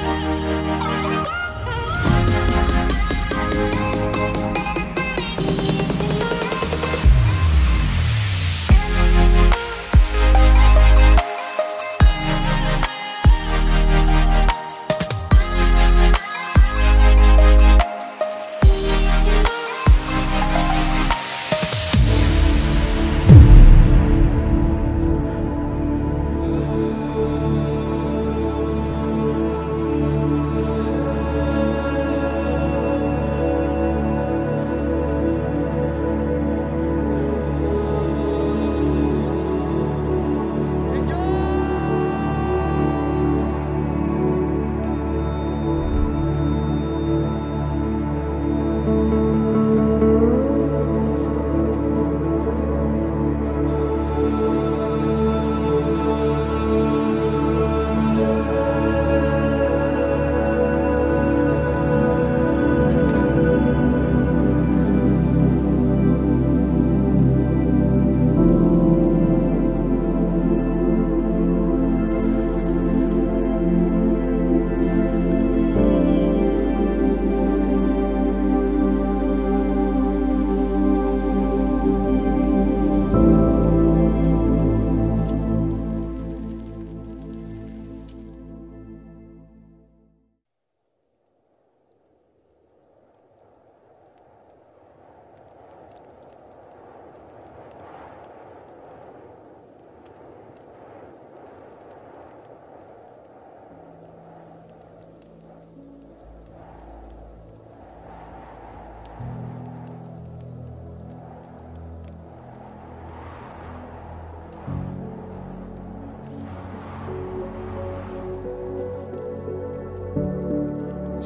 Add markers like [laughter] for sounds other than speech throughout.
Música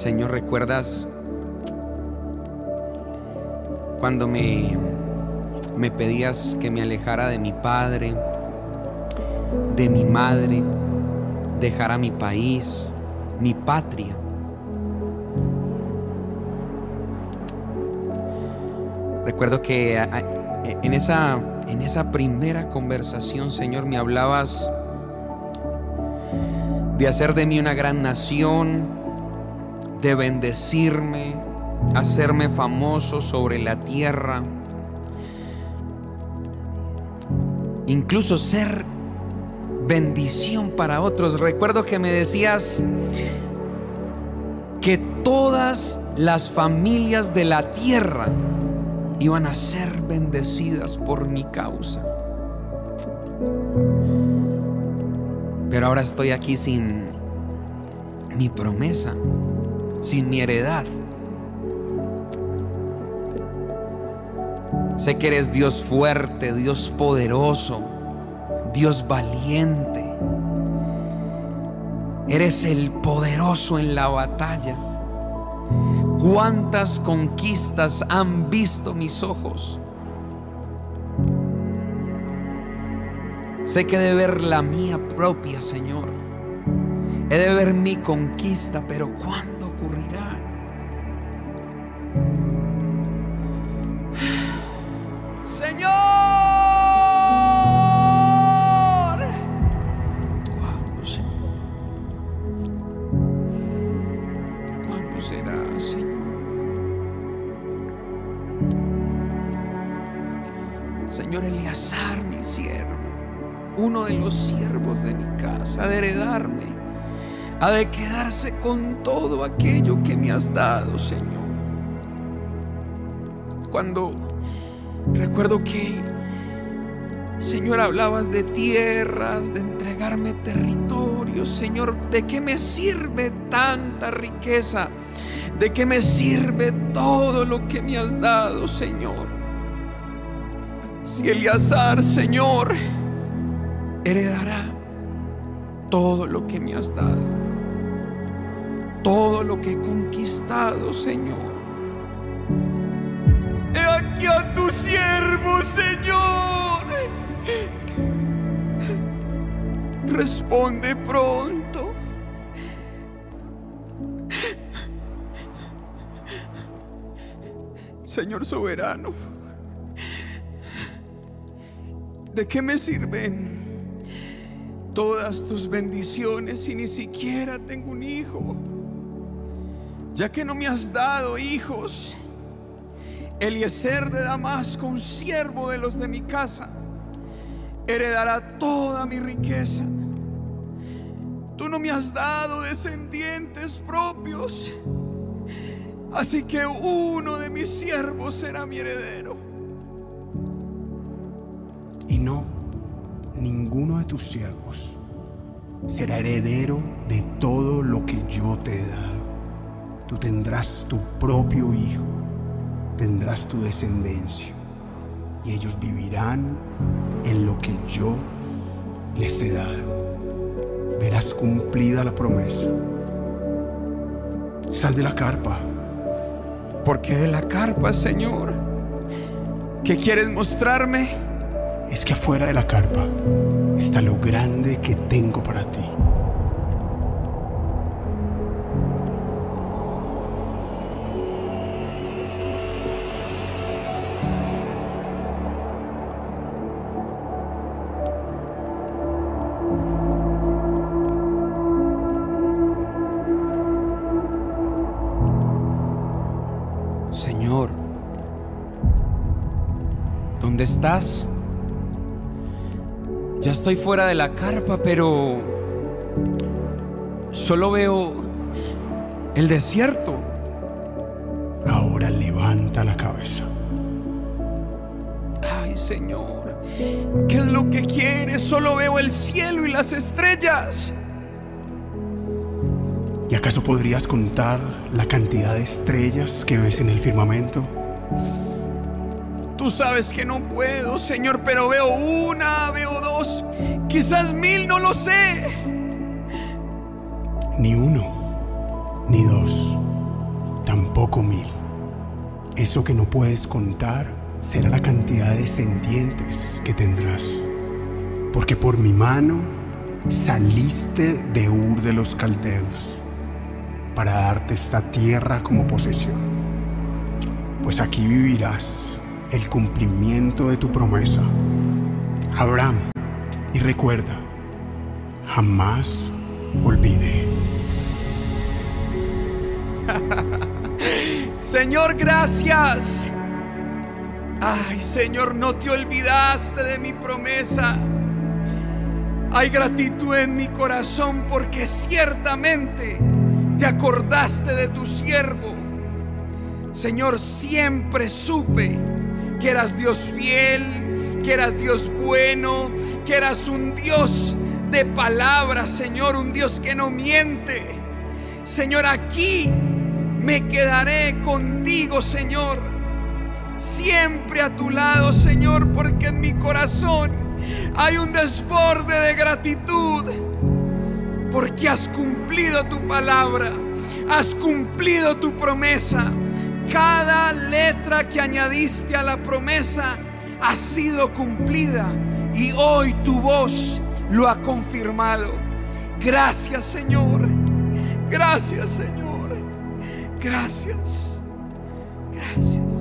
Señor, ¿recuerdas cuando me, me pedías que me alejara de mi padre, de mi madre, dejara mi país, mi patria? Recuerdo que en esa, en esa primera conversación, Señor, me hablabas de hacer de mí una gran nación, de bendecirme, hacerme famoso sobre la tierra, incluso ser bendición para otros. Recuerdo que me decías que todas las familias de la tierra iban a ser bendecidas por mi causa. Pero ahora estoy aquí sin mi promesa sin mi heredad. Sé que eres Dios fuerte, Dios poderoso, Dios valiente. Eres el poderoso en la batalla. ¿Cuántas conquistas han visto mis ojos? Sé que de ver la mía propia, Señor. He de ver mi conquista, pero ¿cuándo? Eleazar, mi siervo, uno de los siervos de mi casa, de heredarme ha de quedarse con todo aquello que me has dado, Señor. Cuando recuerdo que, Señor, hablabas de tierras, de entregarme territorios, Señor, ¿de qué me sirve tanta riqueza? ¿De qué me sirve todo lo que me has dado, Señor? Si Eliazar, Señor, heredará todo lo que me has dado todo lo que he conquistado, Señor. He aquí a tu siervo, Señor. Responde pronto. Señor soberano, ¿de qué me sirven todas tus bendiciones y ni siquiera tengo un hijo. Ya que no me has dado hijos, Eliezer de Damasco, un siervo de los de mi casa, heredará toda mi riqueza. Tú no me has dado descendientes propios, así que uno de mis siervos será mi heredero. Y no, ninguno de tus siervos será heredero de todo lo que yo te he dado. Tú tendrás tu propio hijo tendrás tu descendencia y ellos vivirán en lo que yo les he dado. Verás cumplida la promesa. Sal de la carpa. ¿Por qué de la carpa, Señor? ¿Qué quieres mostrarme? Es que afuera de la carpa está lo grande que tengo para ti. estás? Estoy fuera de la carpa, pero solo veo el desierto. Ahora levanta la cabeza. Ay, Señor, ¿qué es lo que quieres? Solo veo el cielo y las estrellas. ¿Y acaso podrías contar la cantidad de estrellas que ves en el firmamento? Tú sabes que no puedo, Señor, pero veo una, veo quizás mil, no lo sé. Ni uno, ni dos, tampoco mil. Eso que no puedes contar será la cantidad de descendientes que tendrás. Porque por mi mano saliste de Ur de los Caldeos para darte esta tierra como posesión. Pues aquí vivirás el cumplimiento de tu promesa. Abraham, y recuerda, jamás olvide. [laughs] Señor, gracias. Ay, Señor, no te olvidaste de mi promesa. Hay gratitud en mi corazón porque ciertamente te acordaste de tu siervo. Señor, siempre supe que eras Dios fiel, que eras Dios bueno, que eras un Dios de palabras, Señor, un Dios que no miente. Señor, aquí me quedaré contigo, Señor. Siempre a tu lado, Señor, porque en mi corazón hay un desborde de gratitud. Porque has cumplido tu palabra, has cumplido tu promesa cada letra que añadiste a la promesa ha sido cumplida y hoy tu voz lo ha confirmado. Gracias Señor, gracias Señor, gracias, gracias.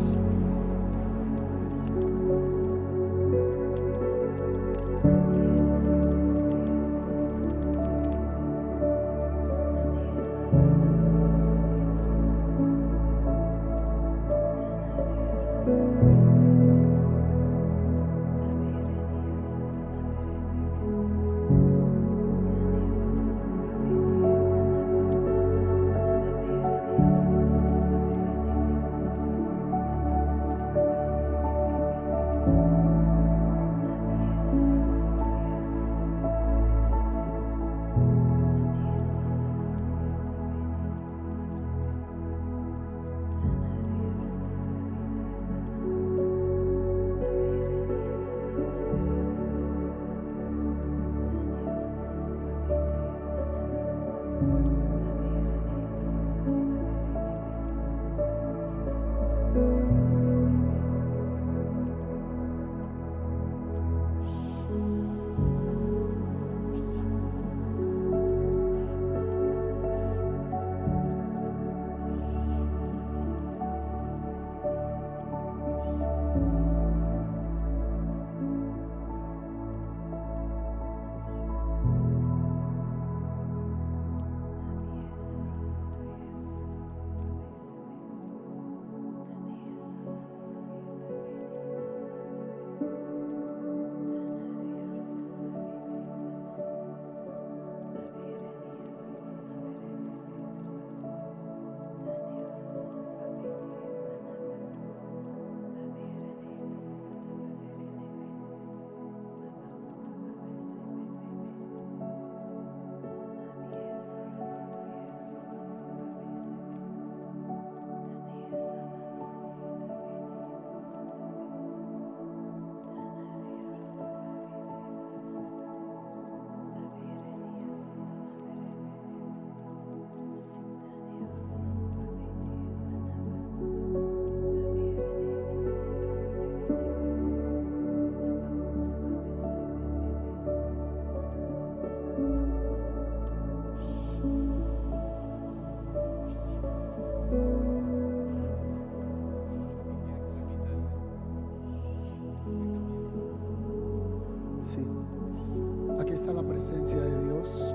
Presencia de Dios.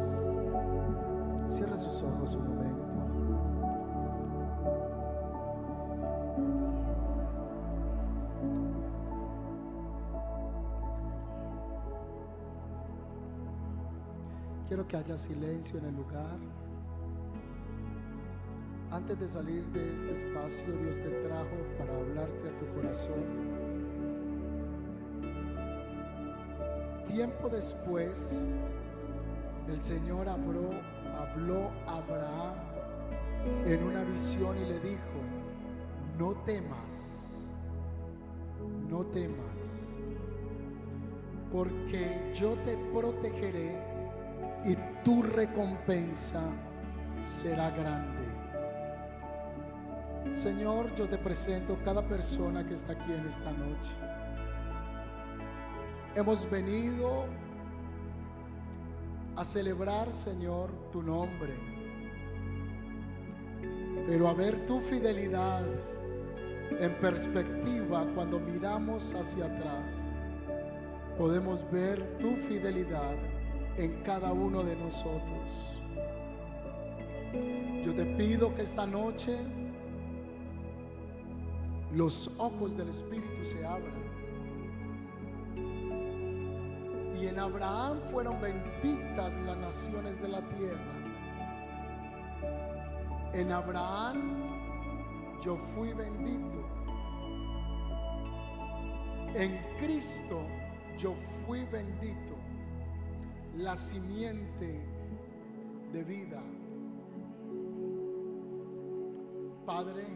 Cierre sus ojos un momento. Quiero que haya silencio en el lugar. Antes de salir de este espacio, Dios te trajo para hablarte a tu corazón. Tiempo después, el Señor habló, a Abraham en una visión y le dijo, no temas, no temas, porque yo te protegeré y tu recompensa será grande. Señor, yo te presento cada persona que está aquí en esta noche. Hemos venido a celebrar, Señor, tu nombre. Pero a ver tu fidelidad en perspectiva cuando miramos hacia atrás, podemos ver tu fidelidad en cada uno de nosotros. Yo te pido que esta noche los ojos del Espíritu se abran. En Abraham fueron benditas las naciones de la tierra. En Abraham yo fui bendito. En Cristo yo fui bendito. La simiente de vida. Padre,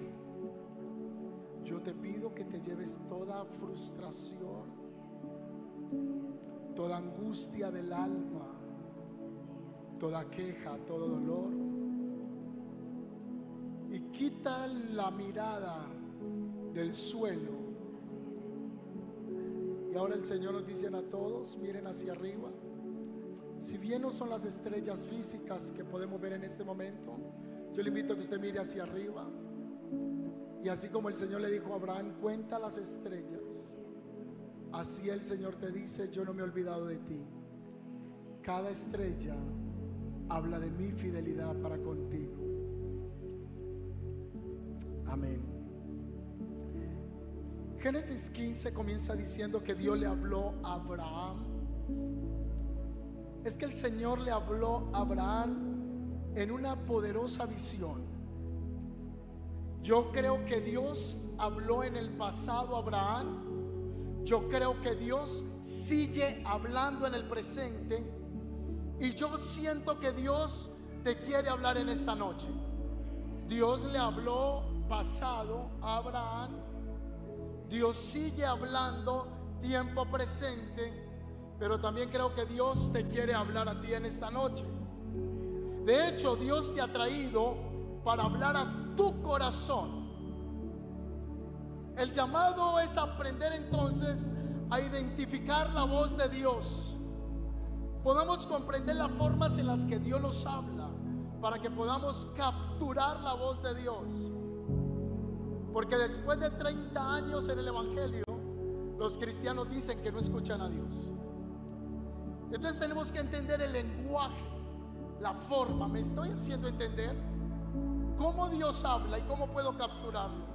yo te pido que te lleves toda frustración, toda angustia del alma, toda queja, todo dolor. Y quita la mirada del suelo. Y ahora el Señor nos dice a todos, miren hacia arriba. Si bien no son las estrellas físicas que podemos ver en este momento, yo le invito a que usted mire hacia arriba. Y así como el Señor le dijo a Abraham, cuenta las estrellas. Así el Señor te dice, yo no me he olvidado de ti. Cada estrella habla de mi fidelidad para contigo. Amén. Génesis 15 comienza diciendo que Dios le habló a Abraham. Es que el Señor le habló a Abraham en una poderosa visión. Yo creo que Dios habló en el pasado a Abraham. Yo creo que Dios sigue hablando en el presente. Y yo siento que Dios te quiere hablar en esta noche. Dios le habló pasado a Abraham. Dios sigue hablando tiempo presente. Pero también creo que Dios te quiere hablar a ti en esta noche. De hecho, Dios te ha traído para hablar a tu corazón. El llamado es aprender entonces a identificar la voz de Dios. Podamos comprender las formas en las que Dios nos habla para que podamos capturar la voz de Dios. Porque después de 30 años en el Evangelio, los cristianos dicen que no escuchan a Dios. Entonces tenemos que entender el lenguaje, la forma. ¿Me estoy haciendo entender? ¿Cómo Dios habla y cómo puedo capturarlo?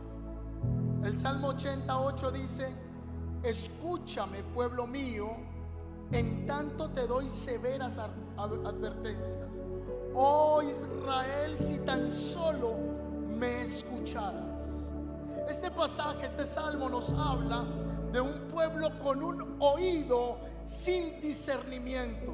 El Salmo 88 dice, escúchame pueblo mío, en tanto te doy severas advertencias. Oh Israel, si tan solo me escucharas. Este pasaje, este salmo nos habla de un pueblo con un oído sin discernimiento.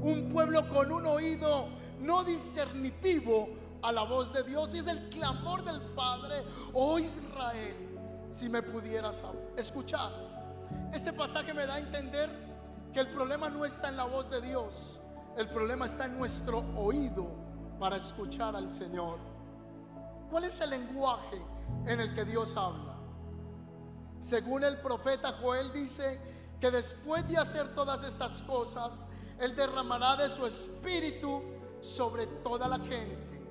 Un pueblo con un oído no discernitivo a la voz de Dios. Y es el clamor del Padre, oh Israel, si me pudieras escuchar. Este pasaje me da a entender que el problema no está en la voz de Dios. El problema está en nuestro oído para escuchar al Señor. ¿Cuál es el lenguaje en el que Dios habla? Según el profeta Joel dice que después de hacer todas estas cosas, Él derramará de su espíritu sobre toda la gente.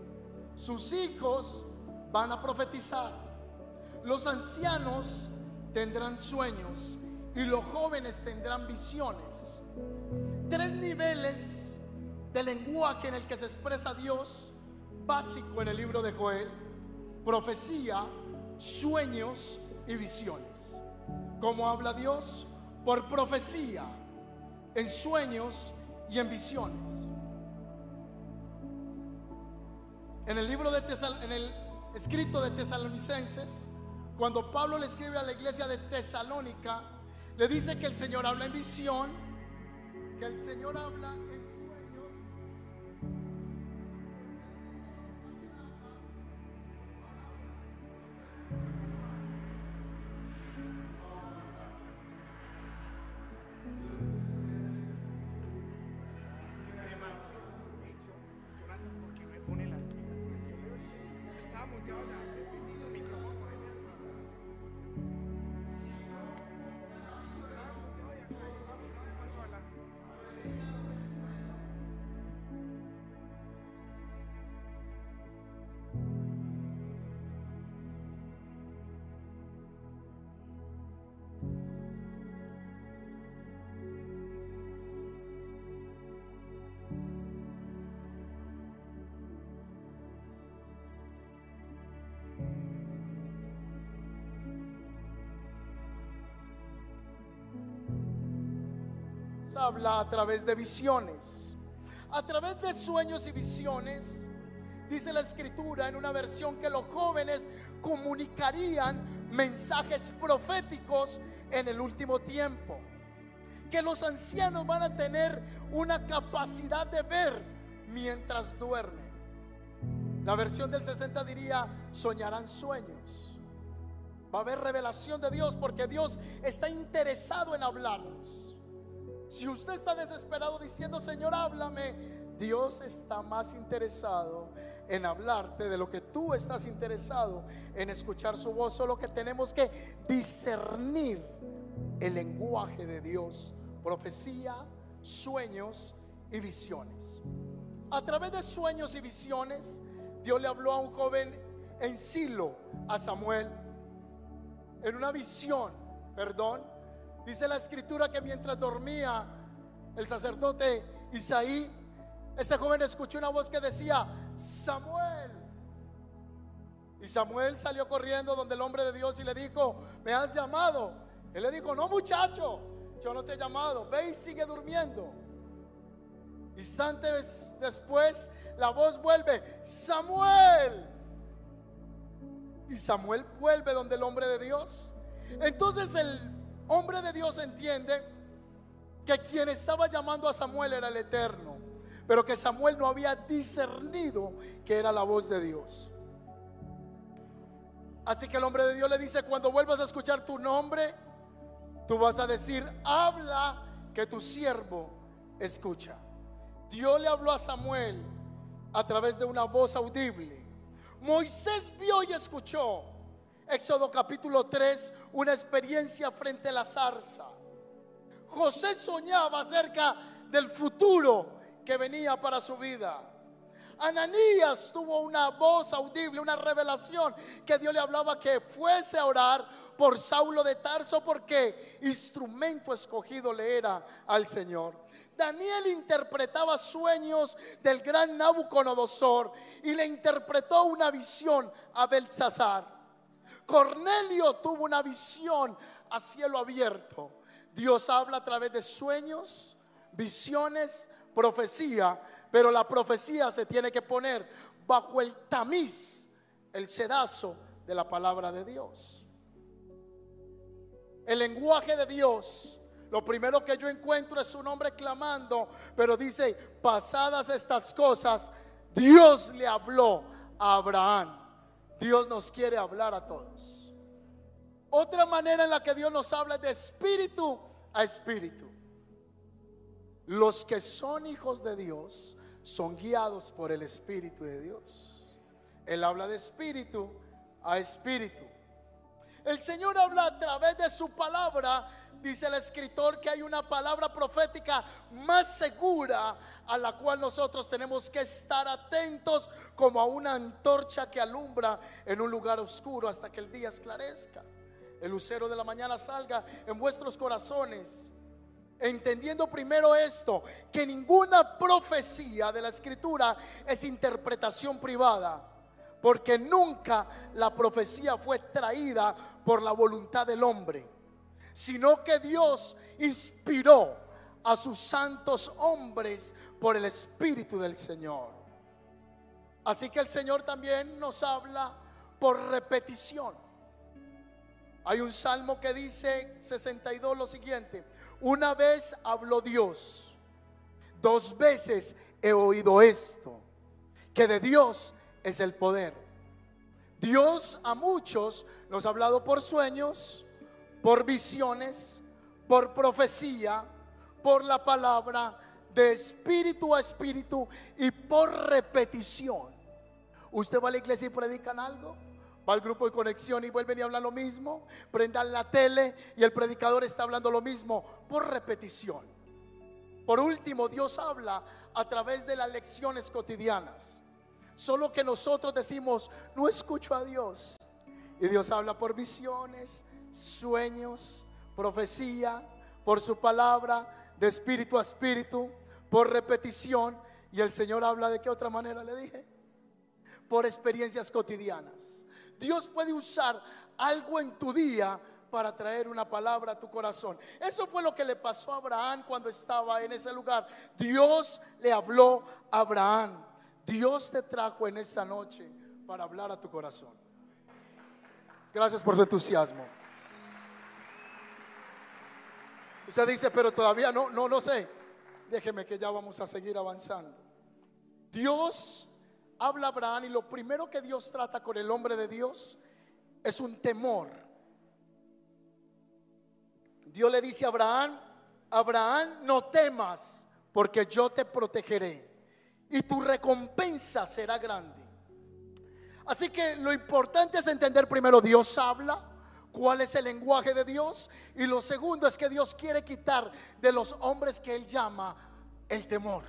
Sus hijos van a profetizar. Los ancianos tendrán sueños y los jóvenes tendrán visiones. Tres niveles del lenguaje en el que se expresa Dios, básico en el libro de Joel, profecía, sueños y visiones. ¿Cómo habla Dios? Por profecía, en sueños y en visiones. En el libro de Tesal en el escrito de Tesalonicenses, cuando Pablo le escribe a la iglesia de Tesalónica, le dice que el Señor habla en visión, que el Señor habla en habla a través de visiones. A través de sueños y visiones, dice la escritura en una versión que los jóvenes comunicarían mensajes proféticos en el último tiempo. Que los ancianos van a tener una capacidad de ver mientras duermen. La versión del 60 diría, soñarán sueños. Va a haber revelación de Dios porque Dios está interesado en hablarnos. Si usted está desesperado diciendo, Señor, háblame, Dios está más interesado en hablarte de lo que tú estás interesado en escuchar su voz. Solo que tenemos que discernir el lenguaje de Dios, profecía, sueños y visiones. A través de sueños y visiones, Dios le habló a un joven en Silo, a Samuel, en una visión, perdón, Dice la escritura que mientras dormía el sacerdote Isaí, este joven escuchó una voz que decía, Samuel. Y Samuel salió corriendo donde el hombre de Dios y le dijo, me has llamado. Él le dijo, no muchacho, yo no te he llamado, ve y sigue durmiendo. Instantes después la voz vuelve, Samuel. Y Samuel vuelve donde el hombre de Dios. Entonces el hombre de Dios entiende que quien estaba llamando a Samuel era el Eterno, pero que Samuel no había discernido que era la voz de Dios. Así que el hombre de Dios le dice, cuando vuelvas a escuchar tu nombre, tú vas a decir, habla que tu siervo escucha. Dios le habló a Samuel a través de una voz audible. Moisés vio y escuchó Éxodo capítulo 3, una experiencia frente a la zarza. José soñaba acerca del futuro que venía para su vida. Ananías tuvo una voz audible, una revelación que Dios le hablaba que fuese a orar por Saulo de Tarso porque instrumento escogido le era al Señor. Daniel interpretaba sueños del gran Nabucodonosor y le interpretó una visión a Belsasar. Cornelio tuvo una visión a cielo abierto. Dios habla a través de sueños, visiones, profecía, pero la profecía se tiene que poner bajo el tamiz, el sedazo de la palabra de Dios. El lenguaje de Dios, lo primero que yo encuentro es un hombre clamando, pero dice, pasadas estas cosas, Dios le habló a Abraham. Dios nos quiere hablar a todos. Otra manera en la que Dios nos habla es de espíritu a espíritu. Los que son hijos de Dios son guiados por el Espíritu de Dios. Él habla de espíritu a espíritu. El Señor habla a través de su palabra. Dice el escritor que hay una palabra profética más segura a la cual nosotros tenemos que estar atentos como a una antorcha que alumbra en un lugar oscuro hasta que el día esclarezca. El lucero de la mañana salga en vuestros corazones. entendiendo primero esto, que ninguna profecía de la escritura es interpretación privada, porque nunca la profecía fue traída por la voluntad del hombre, sino que Dios inspiró a sus santos hombres por el Espíritu del Señor. Así que el Señor también nos habla por repetición. Hay un salmo que dice 62 lo siguiente, una vez habló Dios, dos veces he oído esto, que de Dios es el poder. Dios a muchos nos ha hablado por sueños, por visiones, por profecía, por la palabra, de espíritu a espíritu y por repetición. Usted va a la iglesia y predican algo, va al grupo de conexión y vuelven y hablan lo mismo, prendan la tele y el predicador está hablando lo mismo por repetición. Por último, Dios habla a través de las lecciones cotidianas. Solo que nosotros decimos, no escucho a Dios. Y Dios habla por visiones, sueños, profecía, por su palabra, de espíritu a espíritu, por repetición. Y el Señor habla de qué otra manera le dije? Por experiencias cotidianas. Dios puede usar algo en tu día para traer una palabra a tu corazón. Eso fue lo que le pasó a Abraham cuando estaba en ese lugar. Dios le habló a Abraham. Dios te trajo en esta noche para hablar a tu corazón. Gracias por su entusiasmo. Usted dice, pero todavía no, no, no sé. Déjeme que ya vamos a seguir avanzando. Dios habla a Abraham y lo primero que Dios trata con el hombre de Dios es un temor. Dios le dice a Abraham, Abraham, no temas, porque yo te protegeré y tu recompensa será grande. Así que lo importante es entender primero, Dios habla, cuál es el lenguaje de Dios. Y lo segundo es que Dios quiere quitar de los hombres que Él llama el temor.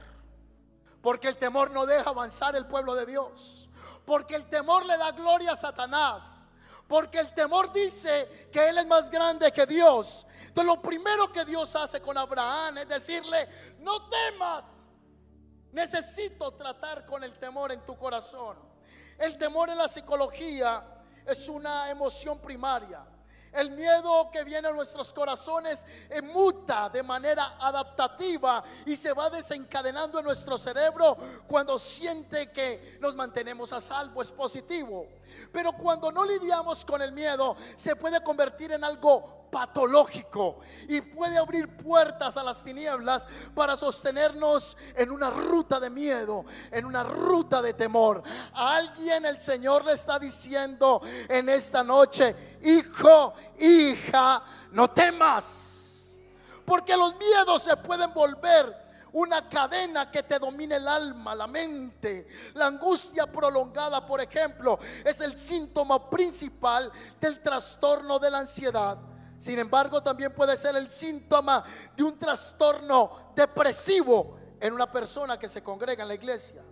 Porque el temor no deja avanzar el pueblo de Dios. Porque el temor le da gloria a Satanás. Porque el temor dice que Él es más grande que Dios. Entonces lo primero que Dios hace con Abraham es decirle, no temas. Necesito tratar con el temor en tu corazón. El temor en la psicología es una emoción primaria. El miedo que viene a nuestros corazones muta de manera adaptativa y se va desencadenando en nuestro cerebro cuando siente que nos mantenemos a salvo, es positivo. Pero cuando no lidiamos con el miedo, se puede convertir en algo patológico y puede abrir puertas a las tinieblas para sostenernos en una ruta de miedo, en una ruta de temor. A alguien el Señor le está diciendo en esta noche, hijo, hija, no temas, porque los miedos se pueden volver una cadena que te domine el alma, la mente. La angustia prolongada, por ejemplo, es el síntoma principal del trastorno de la ansiedad. Sin embargo, también puede ser el síntoma de un trastorno depresivo en una persona que se congrega en la iglesia.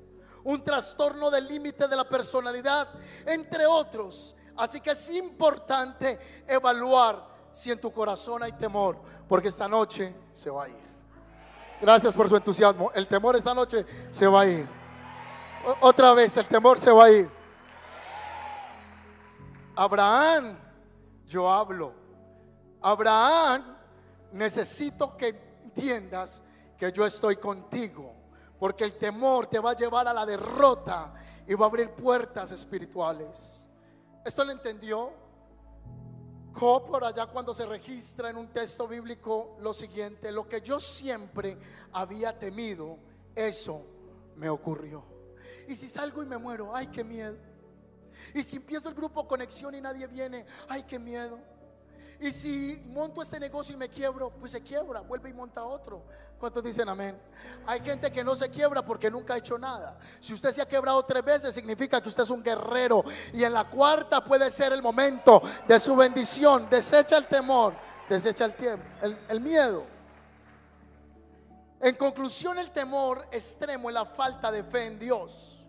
Un trastorno del límite de la personalidad, entre otros. Así que es importante evaluar si en tu corazón hay temor, porque esta noche se va a ir. Gracias por su entusiasmo. El temor esta noche se va a ir. otra vez, el temor se va a ir. Abraham, yo hablo Abraham, necesito que entiendas que yo estoy contigo, porque el temor te va a llevar a la derrota y va a abrir puertas espirituales. ¿Esto lo entendió? Job por allá cuando se registra en un texto bíblico lo siguiente, lo que yo siempre había temido, eso me ocurrió. Y si salgo y me muero, ay, qué miedo. Y si empiezo el grupo conexión y nadie viene, ay, qué miedo. Y si monto este negocio y me quiebro, pues se quiebra, vuelve y monta otro. ¿Cuántos dicen amén? Hay gente que no se quiebra porque nunca ha hecho nada. Si usted se ha quebrado tres veces, significa que usted es un guerrero. Y en la cuarta puede ser el momento de su bendición. Desecha el temor, desecha el tiempo, el, miedo. En conclusión, el temor extremo es la falta de fe en Dios.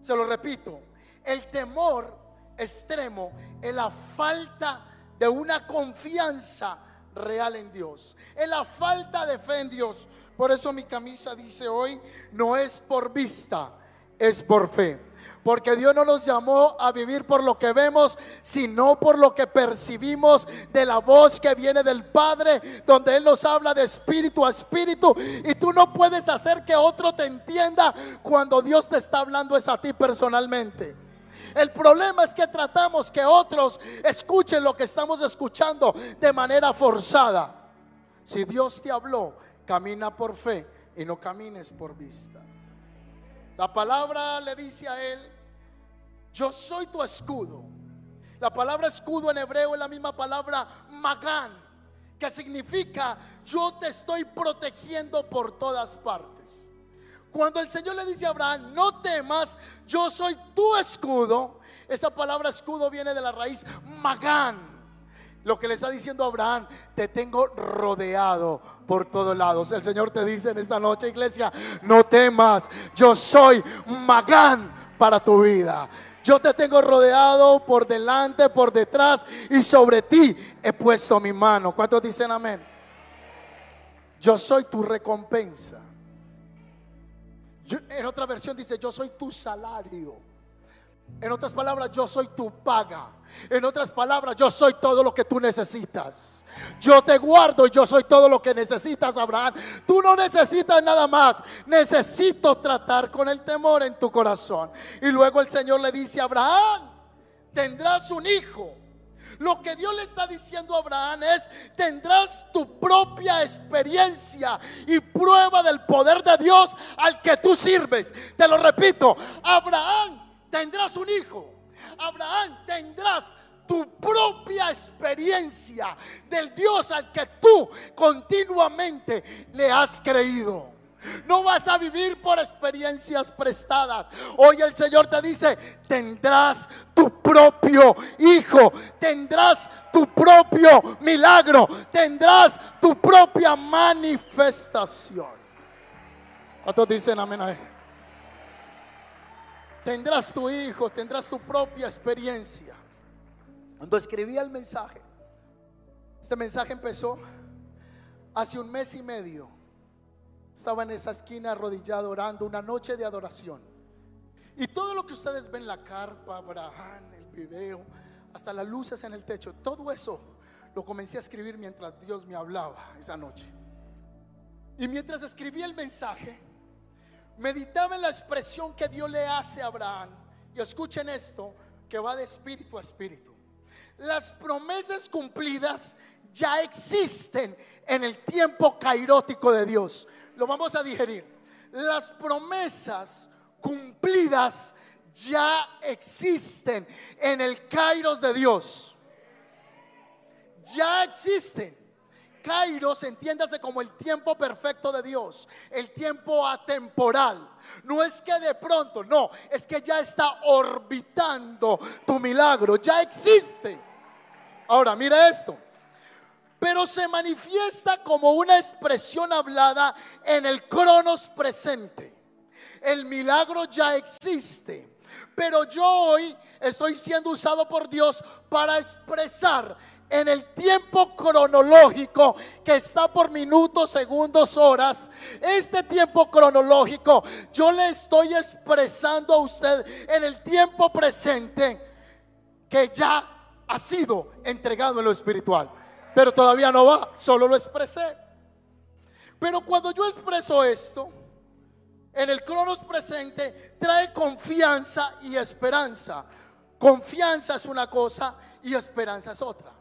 Se lo repito, el temor extremo es la falta de una confianza real en Dios, en la falta de fe en Dios. Por eso mi camisa dice hoy, no es por vista, es por fe. Porque Dios no nos llamó a vivir por lo que vemos, sino por lo que percibimos de la voz que viene del Padre, donde Él nos habla de espíritu a espíritu. Y tú no puedes hacer que otro te entienda cuando Dios te está hablando es a ti personalmente. El problema es que tratamos que otros escuchen lo que estamos escuchando de manera forzada. Si Dios te habló, camina por fe y no camines por vista. La palabra le dice a él, yo soy tu escudo. La palabra escudo en hebreo es la misma palabra magán, que significa yo te estoy protegiendo por todas partes. Cuando el Señor le dice a Abraham, no temas, yo soy tu escudo, esa palabra escudo viene de la raíz magán. Lo que le está diciendo Abraham, te tengo rodeado por todos lados. El Señor te dice en esta noche, iglesia, no temas, yo soy Magán para tu vida. Yo te tengo rodeado por delante, por detrás y sobre ti he puesto mi mano. ¿Cuántos dicen amén? Yo soy tu recompensa. En otra versión dice, yo soy tu salario. En otras palabras, yo soy tu paga. En otras palabras, yo soy todo lo que tú necesitas. Yo te guardo y yo soy todo lo que necesitas, Abraham. Tú no necesitas nada más. Necesito tratar con el temor en tu corazón. Y luego el Señor le dice Abraham, tendrás un hijo. Lo que Dios le está diciendo a Abraham es, tendrás tu propia experiencia y prueba del poder de Dios al que tú sirves. Te lo repito, Abraham, tendrás un hijo. Abraham, tendrás tu propia experiencia del Dios al que tú continuamente le has creído. No vas a vivir por experiencias prestadas. Hoy el Señor te dice, tendrás tu propio hijo, tendrás tu propio milagro, tendrás tu propia manifestación. ¿Cuántos dicen amén a él? Tendrás tu hijo, tendrás tu propia experiencia. Cuando escribí el mensaje, este mensaje empezó hace un mes y medio. Estaba en esa esquina arrodillado orando una noche de adoración. Y todo lo que ustedes ven, la carpa, Abraham, el video, hasta las luces en el techo, todo eso lo comencé a escribir mientras Dios me hablaba esa noche. Y mientras escribí el mensaje, meditaba en la expresión que Dios le hace a Abraham. Y escuchen esto, que va de espíritu a espíritu. Las promesas cumplidas ya existen en el tiempo cairótico de Dios. Lo vamos a digerir. Las promesas cumplidas ya existen en el kairos de Dios. Ya existen. Kairos, entiéndase como el tiempo perfecto de Dios, el tiempo atemporal. No es que de pronto, no, es que ya está orbitando tu milagro, ya existe. Ahora, mira esto. Pero se manifiesta como una expresión hablada en el cronos presente. El milagro ya existe. Pero yo hoy estoy siendo usado por Dios para expresar en el tiempo cronológico que está por minutos, segundos, horas, este tiempo cronológico, yo le estoy expresando a usted en el tiempo presente que ya ha sido entregado en lo espiritual. Pero todavía no va, solo lo expresé. Pero cuando yo expreso esto, en el cronos presente trae confianza y esperanza. Confianza es una cosa y esperanza es otra.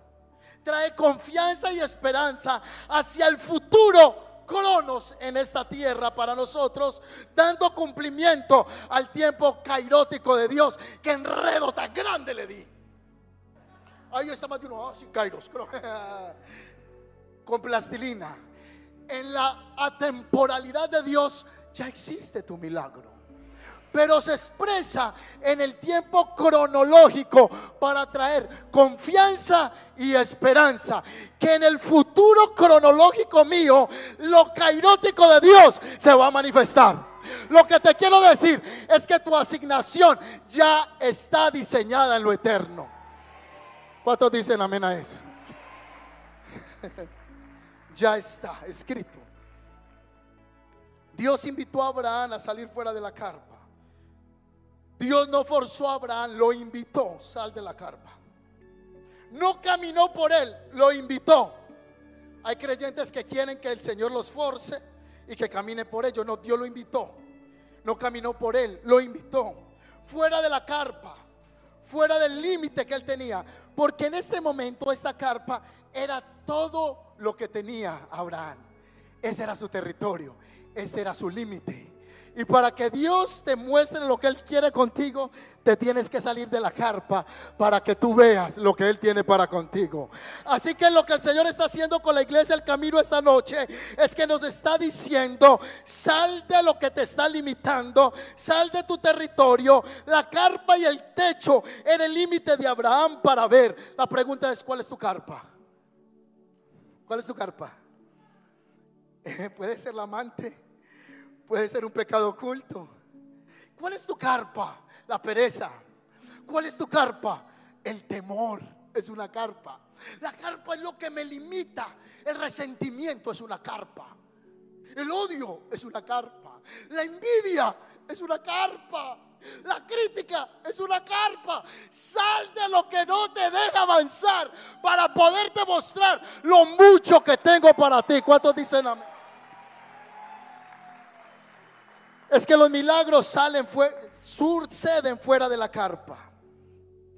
Trae confianza y esperanza hacia el futuro cronos en esta tierra para nosotros, dando cumplimiento al tiempo cairótico de Dios. Que enredo tan grande le di. Ahí está más de uno, sin kairos, [laughs] con plastilina. En la atemporalidad de Dios ya existe tu milagro. Pero se expresa en el tiempo cronológico para traer confianza y esperanza. Que en el futuro cronológico mío, lo cairótico de Dios se va a manifestar. Lo que te quiero decir es que tu asignación ya está diseñada en lo eterno. ¿Cuántos dicen amén a eso? [laughs] ya está escrito. Dios invitó a Abraham a salir fuera de la carpa. Dios no forzó a Abraham, lo invitó, sal de la carpa. No caminó por él, lo invitó. Hay creyentes que quieren que el Señor los force y que camine por ellos. No, Dios lo invitó. No caminó por él, lo invitó. Fuera de la carpa, fuera del límite que él tenía. Porque en este momento esta carpa era todo lo que tenía Abraham. Ese era su territorio, ese era su límite. Y para que Dios te muestre lo que Él quiere contigo, te tienes que salir de la carpa para que tú veas lo que Él tiene para contigo. Así que lo que el Señor está haciendo con la iglesia el camino esta noche es que nos está diciendo, sal de lo que te está limitando, sal de tu territorio. La carpa y el techo era el límite de Abraham para ver. La pregunta es, ¿cuál es tu carpa? ¿Cuál es tu carpa? [laughs] puede ser la amante Puede ser un pecado oculto. ¿Cuál es tu carpa? La pereza. ¿Cuál es tu carpa? El temor es una carpa. La carpa es lo que me limita. El resentimiento es una carpa. El odio es una carpa. La envidia es una carpa. La crítica es una carpa. Sal de lo que no te deja avanzar para poderte mostrar lo mucho que tengo para ti. ¿Cuántos dicen amén? Es que los milagros salen, suceden fuera de la carpa.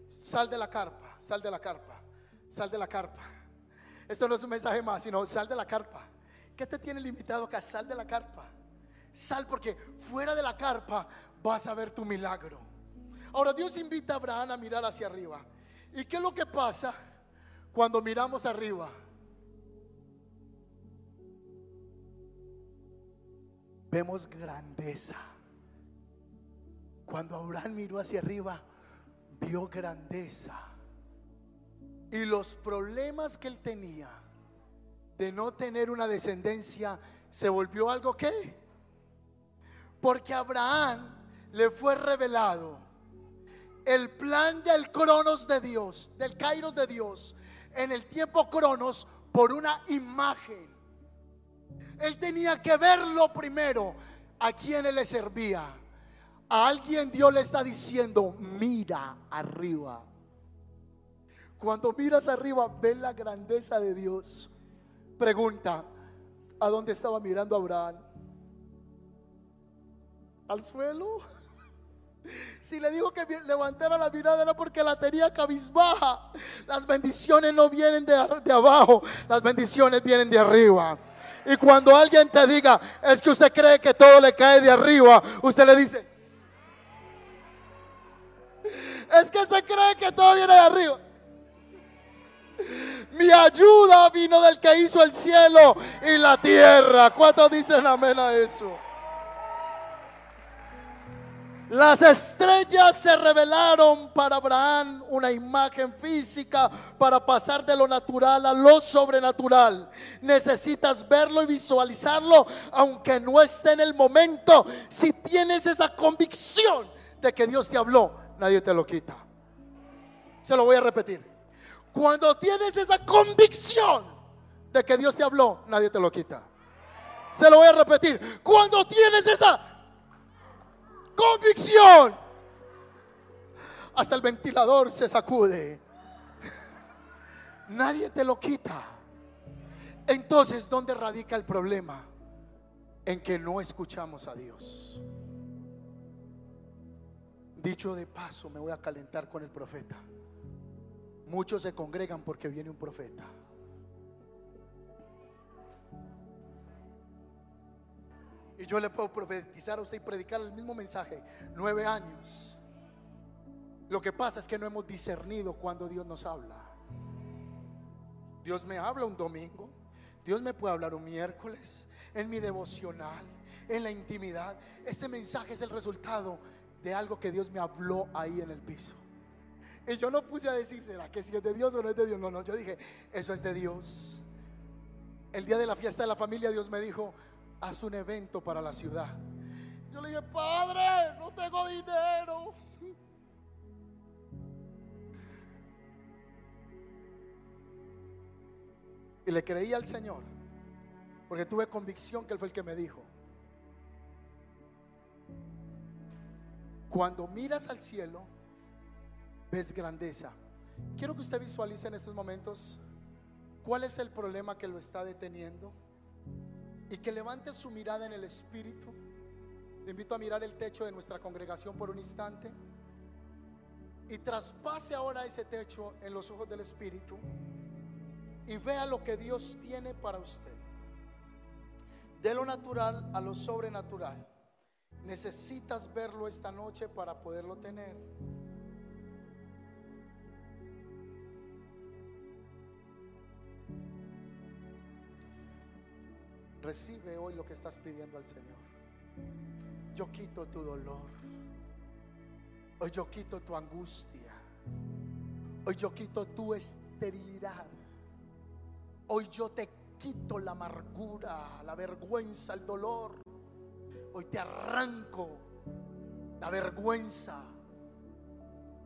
Sal de la carpa, sal de la carpa, sal de la carpa. Esto no es un mensaje más, sino sal de la carpa. ¿Qué te tiene limitado acá? Sal de la carpa. Sal porque fuera de la carpa vas a ver tu milagro. Ahora Dios invita a Abraham a mirar hacia arriba. ¿Y qué es lo que pasa cuando miramos arriba? Vemos grandeza. Cuando Abraham miró hacia arriba, vio grandeza. Y los problemas que él tenía de no tener una descendencia se volvió algo que. Porque Abraham le fue revelado el plan del cronos de Dios, del kairos de Dios, en el tiempo cronos por una imagen él tenía que verlo primero. A quien él le servía. A alguien Dios le está diciendo, mira arriba. Cuando miras arriba, ves la grandeza de Dios. Pregunta, ¿a dónde estaba mirando Abraham? ¿Al suelo? [laughs] Si le dijo que levantara la mirada era porque la tenía cabizbaja. Las bendiciones no vienen de, de abajo, las bendiciones vienen de arriba. Y cuando alguien te diga, es que usted cree que todo le cae de arriba, usted le dice, es que usted cree que todo viene de arriba. Mi ayuda vino del que hizo el cielo y la tierra. ¿Cuántos dicen amén a eso? Las estrellas se revelaron para Abraham una imagen física para pasar de lo natural a lo sobrenatural. Necesitas verlo y visualizarlo aunque no esté en el momento. Si tienes esa convicción de que Dios te habló, nadie te lo quita. Se lo voy a repetir. Cuando tienes esa convicción de que Dios te habló, nadie te lo quita. Se lo voy a repetir. Cuando tienes esa convicción. Hasta el ventilador se sacude. [laughs] Nadie te lo quita. Entonces, ¿dónde radica el problema? En que no escuchamos a Dios. Dicho de paso, me voy a calentar con el profeta. Muchos se congregan porque viene un profeta. Y yo le puedo profetizar a usted y predicar el mismo mensaje. Nueve años. Lo que pasa es que no hemos discernido cuando Dios nos habla. Dios me habla un domingo. Dios me puede hablar un miércoles. En mi devocional. En la intimidad. Este mensaje es el resultado de algo que Dios me habló ahí en el piso. Y yo no puse a decir, ¿será que si es de Dios o no es de Dios? No, no, yo dije, eso es de Dios. El día de la fiesta de la familia, Dios me dijo, haz un evento para la ciudad. Yo le dije, Padre, no tengo dinero. Y le creí al Señor. Porque tuve convicción que Él fue el que me dijo. Cuando miras al cielo, ves grandeza. Quiero que usted visualice en estos momentos cuál es el problema que lo está deteniendo y que levante su mirada en el Espíritu. Le invito a mirar el techo de nuestra congregación por un instante y traspase ahora ese techo en los ojos del Espíritu y vea lo que Dios tiene para usted. De lo natural a lo sobrenatural. Necesitas verlo esta noche para poderlo tener. Recibe hoy lo que estás pidiendo al Señor. Yo quito tu dolor. Hoy yo quito tu angustia. Hoy yo quito tu esterilidad. Hoy yo te quito la amargura, la vergüenza, el dolor. Hoy te arranco la vergüenza.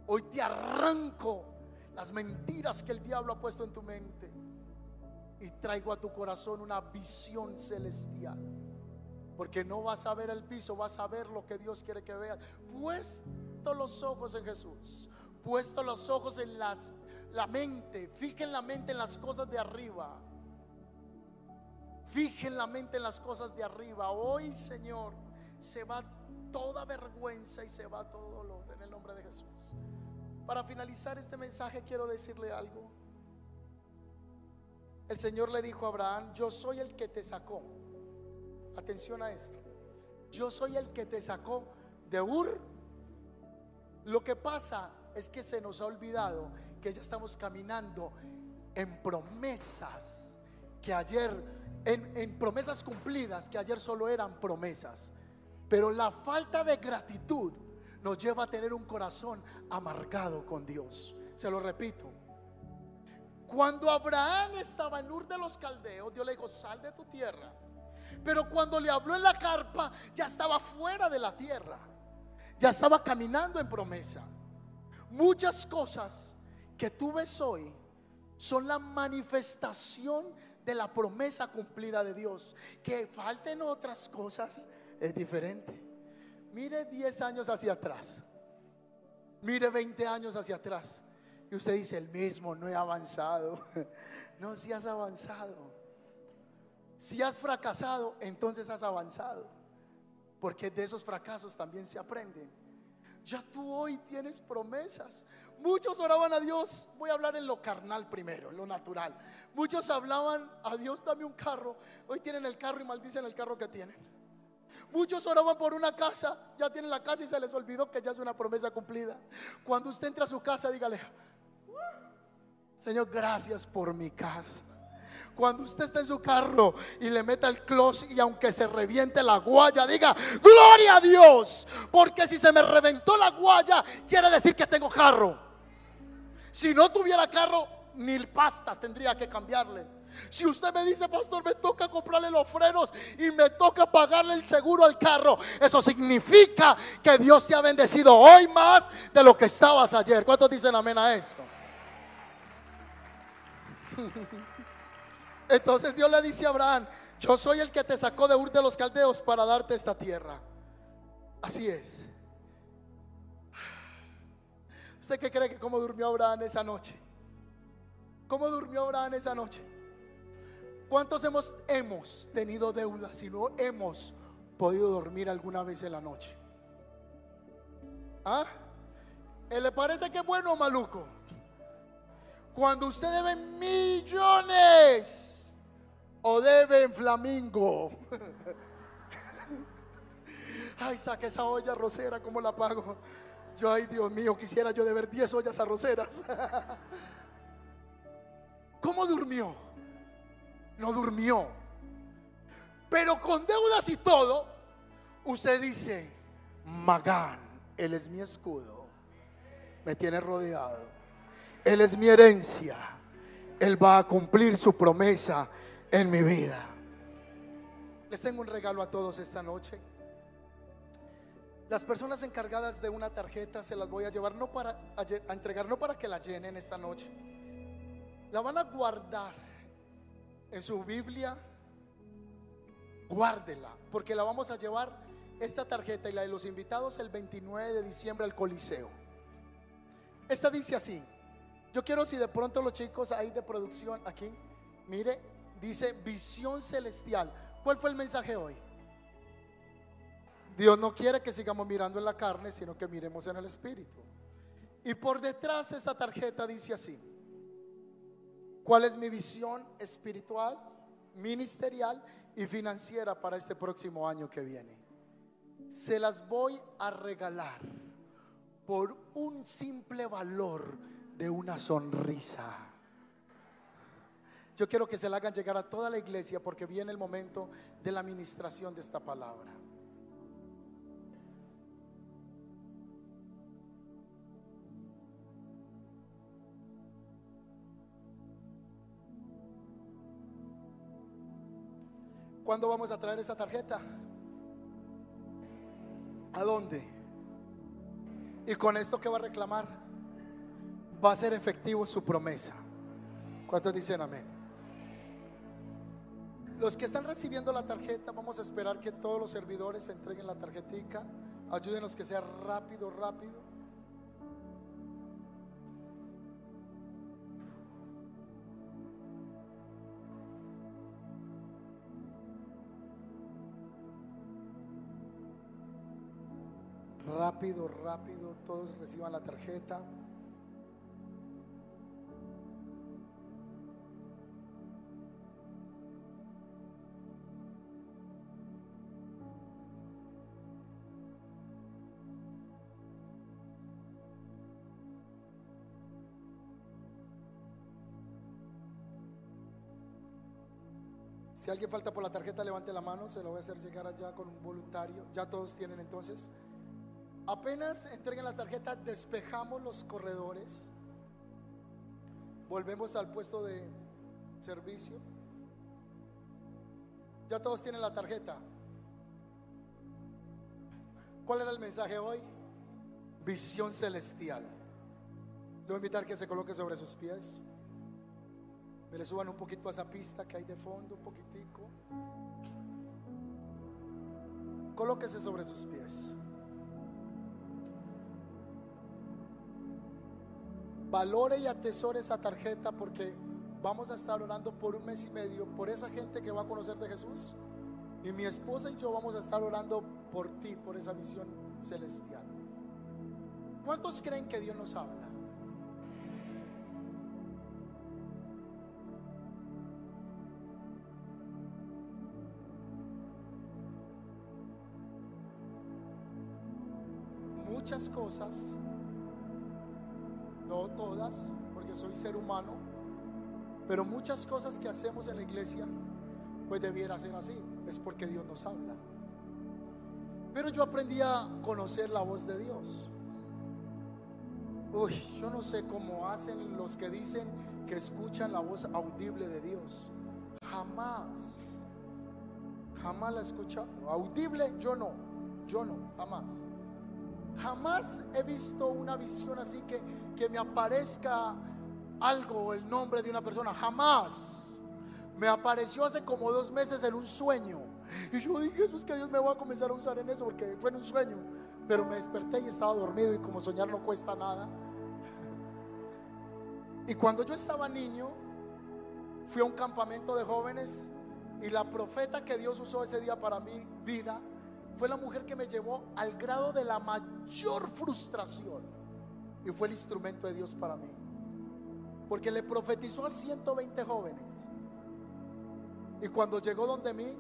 Hoy te arranco las mentiras que el diablo ha puesto en tu mente y traigo a tu corazón una visión celestial. Porque no vas a ver el piso, vas a ver lo que Dios quiere que veas. Puesto los ojos en Jesús, puesto los ojos en las, la mente, fijen la mente en las cosas de arriba. Fijen la mente en las cosas de arriba. Hoy, Señor, se va toda vergüenza y se va todo dolor en el nombre de Jesús. Para finalizar este mensaje quiero decirle algo. El Señor le dijo a Abraham, yo soy el que te sacó. Atención a esto. Yo soy el que te sacó de Ur. Lo que pasa es que se nos ha olvidado que ya estamos caminando en promesas que ayer, en, promesas cumplidas que ayer solo eran promesas. Pero la falta de gratitud nos lleva a tener un corazón amargado con Dios. Se lo repito, cuando Abraham estaba en Ur de los Caldeos, Dios le dijo, sal de tu tierra. Pero cuando le habló en la carpa, ya estaba fuera de la tierra. Ya estaba caminando en promesa. Muchas cosas que tú ves hoy son la manifestación de la promesa cumplida de Dios. Que falten otras cosas es diferente. Mire 10 años hacia atrás. Mire 20 años hacia atrás. Y usted dice, el mismo, no he avanzado. [laughs] No, si has avanzado. Si has fracasado, entonces has avanzado. Porque de esos fracasos también se aprenden. Ya tú hoy tienes promesas. Muchos oraban a Dios, voy a hablar en lo carnal primero, en lo natural. Muchos hablaban a Dios, dame un carro. Hoy tienen el carro y maldicen el carro que tienen. Muchos oraban por una casa, ya tienen la casa y se les olvidó que ya es una promesa cumplida. Cuando usted entra a su casa, dígale, Señor, gracias por mi casa. Cuando usted está en su carro y le meta el close y aunque se reviente la guaya, diga, gloria a Dios. Porque si se me reventó la guaya, quiere decir que tengo carro. Si no tuviera carro, ni pastas tendría que cambiarle. Si usted me dice, pastor, me toca comprarle los frenos y me toca pagarle el seguro al carro, eso significa que Dios te ha bendecido hoy más de lo que estabas ayer. ¿Cuántos dicen amén a eso? [laughs] Entonces Dios le dice a Abraham, yo soy el que te sacó de Ur de los Caldeos para darte esta tierra. Así es. [sighs] ¿Usted qué cree que cómo durmió Abraham esa noche? ¿Cómo durmió Abraham esa noche? ¿Cuántos hemos, hemos tenido deudas y no hemos podido dormir alguna vez en la noche? ¿Ah? ¿Le parece que es bueno o maluco? Cuando usted debe millones o debe en flamingo. [laughs] Ay, saque esa olla arrocera, ¿cómo la pago? Yo, ay, Dios mío, quisiera yo deber 10 ollas arroceras. [laughs] ¿Cómo durmió? No durmió. Pero con deudas y todo, usted dice, Magán, Él es mi escudo, me tiene rodeado. Él es mi herencia. Él va a cumplir su promesa en mi vida. Les tengo un regalo a todos esta noche. Las personas encargadas de una tarjeta se las voy a llevar no para a, entregar no para que la llenen esta noche. La van a guardar en su Biblia guárdela, porque la vamos a llevar esta tarjeta y la de los invitados el 29 de diciembre al Coliseo. Esta dice así. Yo quiero si de pronto los chicos ahí de producción aquí, mire, dice visión celestial. ¿Cuál fue el mensaje hoy? Dios no quiere que sigamos mirando en la carne, sino que miremos en el espíritu. Y por detrás esta tarjeta dice así. ¿Cuál es mi visión espiritual, ministerial y financiera para este próximo año que viene? Se las voy a regalar por un simple valor de una sonrisa. Yo quiero que se la hagan llegar a toda la iglesia porque viene el momento de la administración de esta palabra. ¿Cuándo vamos a traer esta tarjeta? ¿A dónde? Y con esto que va a reclamar, va a ser efectivo su promesa. ¿Cuántos dicen amén? Los que están recibiendo la tarjeta, vamos a esperar que todos los servidores entreguen la tarjetica. Ayúdenos que sea rápido, rápido. Rápido, rápido, todos reciban la tarjeta. Si alguien falta por la tarjeta, levante la mano, se lo voy a hacer llegar allá con un voluntario. Ya todos tienen entonces. Apenas entreguen las tarjetas, despejamos los corredores. Volvemos al puesto de servicio. Ya todos tienen la tarjeta. ¿Cuál era el mensaje hoy? Visión celestial. Le voy a invitar que se coloque sobre sus pies. Me le suban un poquito a esa pista que hay de fondo, un poquitico. Colóquese sobre sus pies. Valore y atesore esa tarjeta porque vamos a estar orando por un mes y medio por esa gente que va a conocer de Jesús. Y mi esposa y yo vamos a estar orando por ti, por esa visión celestial. ¿Cuántos creen que Dios nos habla? No todas, porque soy ser humano, pero muchas cosas que hacemos en la iglesia, pues debiera ser así, es porque Dios nos habla. Pero yo aprendí a conocer la voz de Dios. Uy, yo no sé cómo hacen los que dicen que escuchan la voz audible de Dios. Jamás, jamás la he escuchado. Audible, yo no, yo no, jamás. Jamás he visto una visión así que, que me aparezca algo, el nombre de una persona. Jamás. Me apareció hace como dos meses en un sueño. Y yo dije, Jesús, que Dios me va a comenzar a usar en eso porque fue en un sueño. Pero me desperté y estaba dormido y como soñar no cuesta nada. Y cuando yo estaba niño, fui a un campamento de jóvenes y la profeta que Dios usó ese día para mi vida fue la mujer que me llevó al grado de la mayor frustración y fue el instrumento de Dios para mí. Porque le profetizó a 120 jóvenes. Y cuando llegó donde mí,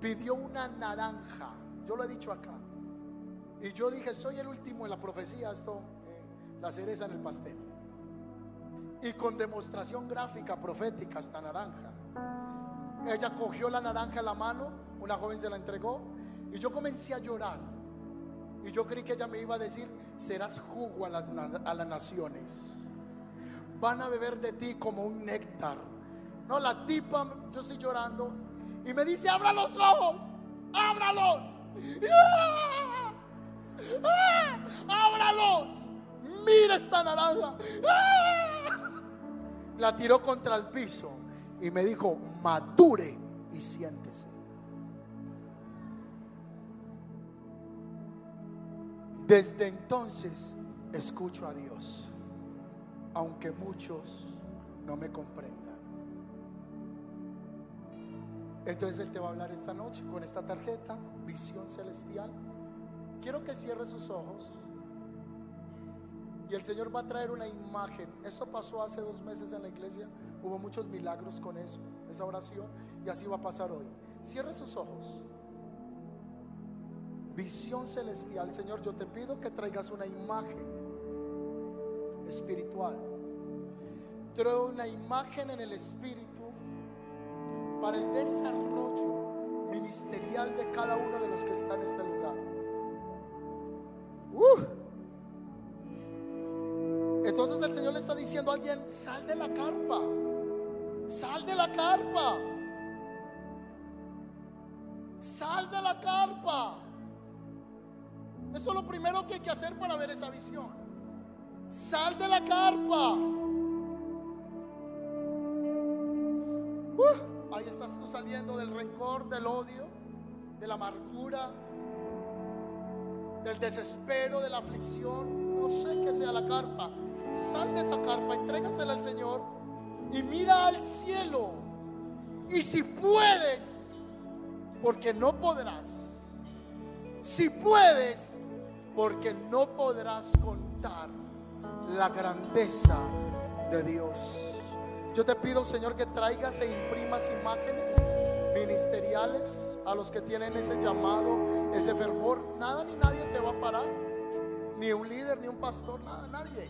pidió una naranja. Yo lo he dicho acá. Y yo dije, soy el último en la profecía, esto, eh, la cereza en el pastel. Y con demostración gráfica, profética, esta naranja. Ella cogió la naranja en la mano, una joven se la entregó, y yo comencé a llorar. Y yo creí que ella me iba a decir, serás jugo a las, a las naciones. Van a beber de ti como un néctar. No, la tipa, yo estoy llorando. Y me dice, abra los ojos, ábralos. ¡Ah! ¡Ah! Ábralos. Mira esta naranja. ¡Ah! La tiró contra el piso y me dijo, madure y siéntese. Desde entonces escucho a Dios, aunque muchos no me comprendan. Entonces Él te va a hablar esta noche con esta tarjeta, visión celestial. Quiero que cierre sus ojos. Y el Señor va a traer una imagen. Eso pasó hace dos meses en la iglesia. Hubo muchos milagros con eso, esa oración. Y así va a pasar hoy. Cierre sus ojos. Visión celestial. Señor, yo te pido que traigas una imagen espiritual. Traigo una imagen en el espíritu para el desarrollo ministerial de cada uno de los que están en este lugar. Uh. Entonces el Señor le está diciendo a alguien, sal de la carpa, sal de la carpa, sal de la carpa. Eso es lo primero que hay que hacer para ver esa visión. Sal de la carpa. Uh. Ahí estás tú saliendo del rencor, del odio, de la amargura, del desespero, de la aflicción. No sé qué sea la carpa. Sal de esa carpa, entrégasela al Señor y mira al cielo. Y si puedes, porque no podrás. Si puedes, porque no podrás contar la grandeza de Dios. Yo te pido, Señor, que traigas e imprimas imágenes ministeriales a los que tienen ese llamado, ese fervor. Nada ni nadie te va a parar. Ni un líder, ni un pastor, nada, nadie.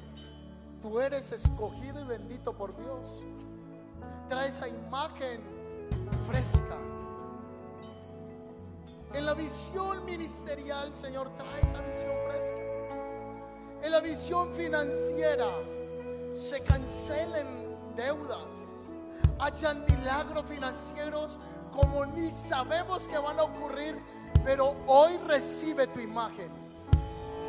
Tú eres escogido y bendito por Dios. Trae esa imagen fresca. En la visión ministerial, Señor, trae esa visión fresca. En la visión financiera, se cancelen deudas, hayan milagros financieros como ni sabemos que van a ocurrir, pero hoy recibe tu imagen.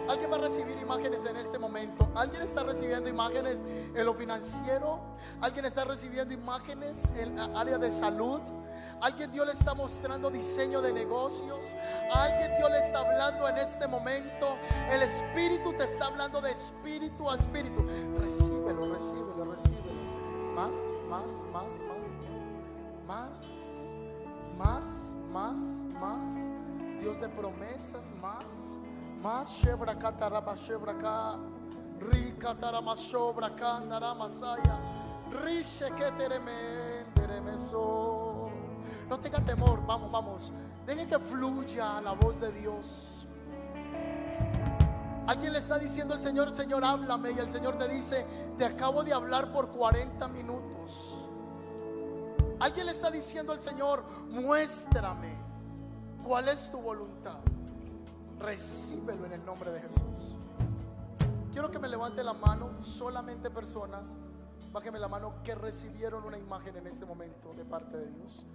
Alguien va a recibir imágenes en este momento. Alguien está recibiendo imágenes en lo financiero. Alguien está recibiendo imágenes en el área de salud. Alguien Dios le está mostrando diseño de negocios. Alguien Dios le está hablando en este momento. El Espíritu te está hablando de espíritu a espíritu. Recíbelo, recíbelo, recíbelo más, más, más, más, más, más, más, más. Dios de promesas, más, más. Shebraka taraba shebraka, rica taramashobraka naramasaya, rishe que teremenderemeso. No tenga temor, vamos, vamos. Deje que fluya la voz de Dios. Alguien le está diciendo al Señor, Señor, háblame. Y el Señor te dice, te acabo de hablar por 40 minutos. Alguien le está diciendo al Señor, muéstrame cuál es tu voluntad. Recíbelo en el nombre de Jesús. Quiero que me levante la mano solamente personas, bájeme la mano, que recibieron una imagen en este momento de parte de Dios,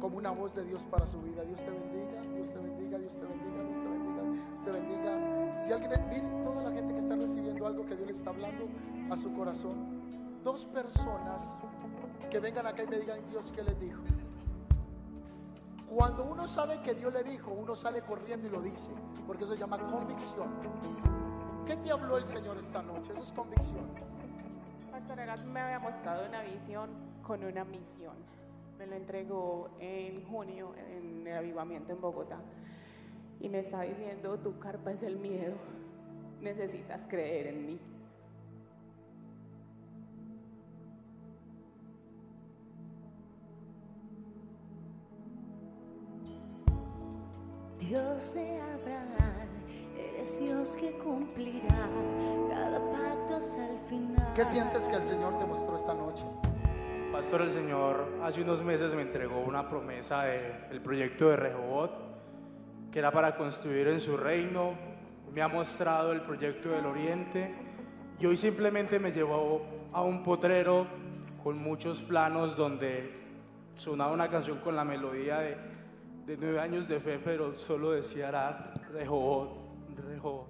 como una voz de Dios para su vida. Dios te bendiga, Dios te bendiga, Dios te bendiga, Dios te bendiga, Dios te bendiga. Si alguien, mire toda la gente que está recibiendo algo que Dios le está hablando a su corazón. Dos personas que vengan acá y me digan, Dios, ¿qué les dijo? Cuando uno sabe que Dios le dijo, uno sale corriendo y lo dice, porque eso se llama convicción. ¿Qué te habló el Señor esta noche? Eso es convicción. Pastor me había mostrado una visión con una misión. Me lo entregó en junio en el avivamiento en Bogotá. Y me está diciendo, tu carpa es el miedo. Necesitas creer en mí. Dios de Abraham, eres Dios que cumplirá cada pacto hasta el final. ¿Qué sientes que el Señor te mostró esta noche? Pastor, el Señor hace unos meses me entregó una promesa del proyecto de Rehobot, que era para construir en su reino. Me ha mostrado el proyecto del Oriente y hoy simplemente me llevó a un potrero con muchos planos donde sonaba una canción con la melodía de, de nueve años de fe, pero solo decía Rehobot, Rehobot.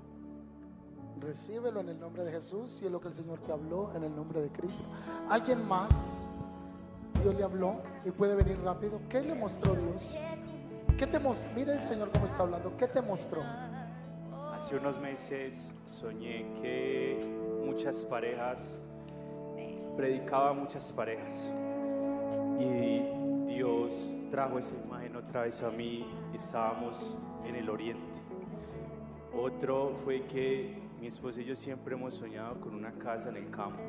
Recíbelo en el nombre de Jesús y es lo que el Señor te habló en el nombre de Cristo. ¿Alguien más? Dios le habló y puede venir rápido. ¿Qué le mostró Dios? ¿Qué te mostró? Mira el Señor cómo está hablando. ¿Qué te mostró? hace unos meses soñé que muchas parejas, predicaba muchas parejas y Dios trajo esa imagen otra vez a mí, estábamos en el oriente. Otro fue que mi esposa y yo siempre hemos soñado con una casa en el campo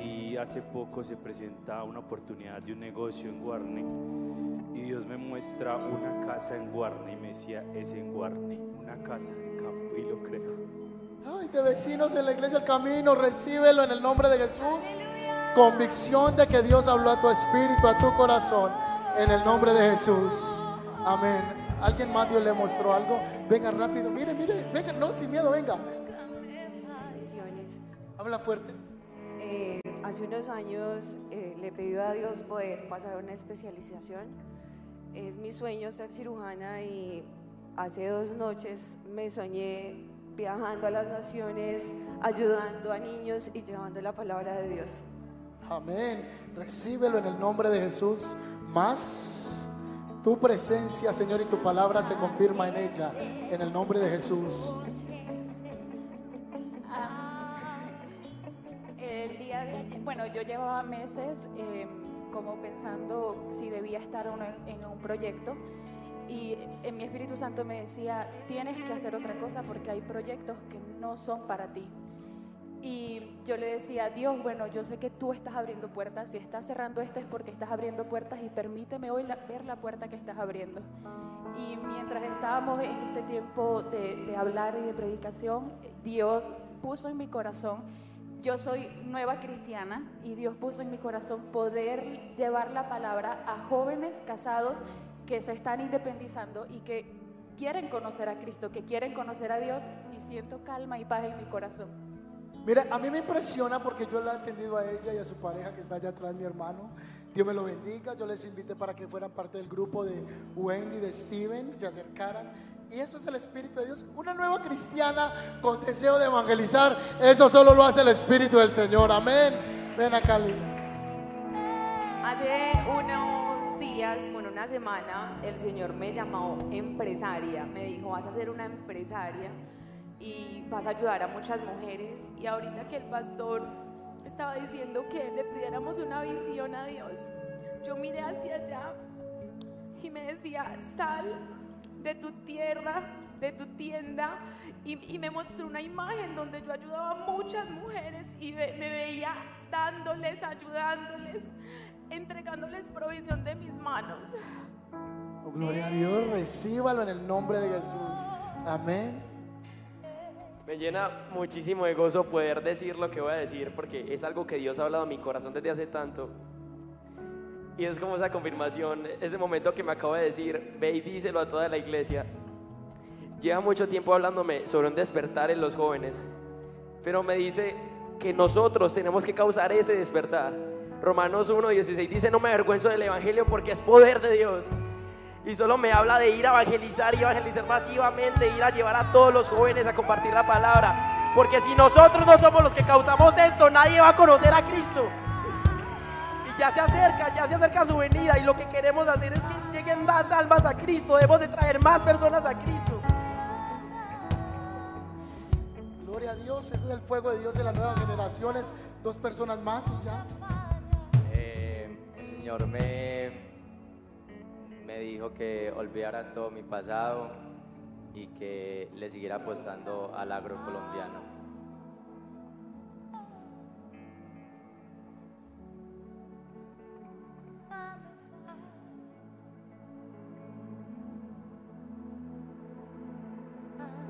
y hace poco se presenta una oportunidad de un negocio en Guarne y Dios me muestra una casa en Guarne y me decía, es en Guarne, una casa en campo y lo creo. Ay, de vecinos en la iglesia El Camino, recíbelo en el nombre de Jesús. Convicción de que Dios habló a tu espíritu, a tu corazón, en el nombre de Jesús. Amén. ¿Alguien más Dios le mostró algo? Venga rápido, mire, mire, venga, no, sin miedo, venga. Habla fuerte. Eh, hace unos años eh, le he pedido a Dios poder pasar una especialización. Es mi sueño ser cirujana y hace dos noches me soñé viajando a las naciones, ayudando a niños y llevando la palabra de Dios. Amén. Recíbelo en el nombre de Jesús. Más tu presencia, Señor, y tu palabra se confirma en ella. En el nombre de Jesús. Yo llevaba meses eh, como pensando si debía estar uno en, en un proyecto y en mi Espíritu Santo me decía, tienes que hacer otra cosa porque hay proyectos que no son para ti. Y yo le decía, Dios, bueno, yo sé que tú estás abriendo puertas, si estás cerrando este es porque estás abriendo puertas y permíteme hoy la- ver la puerta que estás abriendo. Y mientras estábamos en este tiempo de, de hablar y de predicación, Dios puso en mi corazón, yo soy nueva cristiana y Dios puso en mi corazón poder llevar la palabra a jóvenes casados que se están independizando y que quieren conocer a Cristo, que quieren conocer a Dios y siento calma y paz en mi corazón. Mira, a mí me impresiona porque yo la he atendido a ella y a su pareja que está allá atrás, mi hermano. Dios me lo bendiga. Yo les invité para que fueran parte del grupo de Wendy, de Steven, se acercaran. Y eso es el Espíritu de Dios. Una nueva cristiana con deseo de evangelizar. Eso solo lo hace el Espíritu del Señor. Amén. Ven acá, Lina. Hace unos días, bueno, una semana, el Señor me llamó empresaria. Me dijo, vas a ser una empresaria y vas a ayudar a muchas mujeres. Y ahorita que el pastor estaba diciendo que le pidiéramos una visión a Dios, yo miré hacia allá y me decía, sal de tu tierra, de tu tienda. Y, y me mostró una imagen donde yo ayudaba a muchas mujeres y ve- me veía dándoles, ayudándoles, entregándoles provisión de mis manos. Oh, gloria a Dios. Recíbalo en el nombre de Jesús. Amén. Me llena muchísimo de gozo poder decir lo que voy a decir porque es algo que Dios ha hablado a mi corazón desde hace tanto. Y es como esa confirmación, ese momento que me acabo de decir, ve y díselo a toda la iglesia. Lleva mucho tiempo hablándome sobre un despertar en los jóvenes, pero me dice que nosotros tenemos que causar ese despertar. Romanos 1.16 dice, no me avergüenzo del Evangelio porque es poder de Dios. Y solo me habla de ir a evangelizar y evangelizar masivamente, ir a llevar a todos los jóvenes a compartir la palabra. Porque si nosotros no somos los que causamos esto, nadie va a conocer a Cristo. Ya se acerca, ya se acerca su venida. Y lo que queremos hacer es que lleguen más almas a Cristo. Debemos de traer más personas a Cristo. Gloria a Dios. Ese es el fuego de Dios en las nuevas generaciones. Dos personas más y ya. Eh, el Señor me, me dijo que olvidara todo mi pasado y que le siguiera apostando al agro colombiano.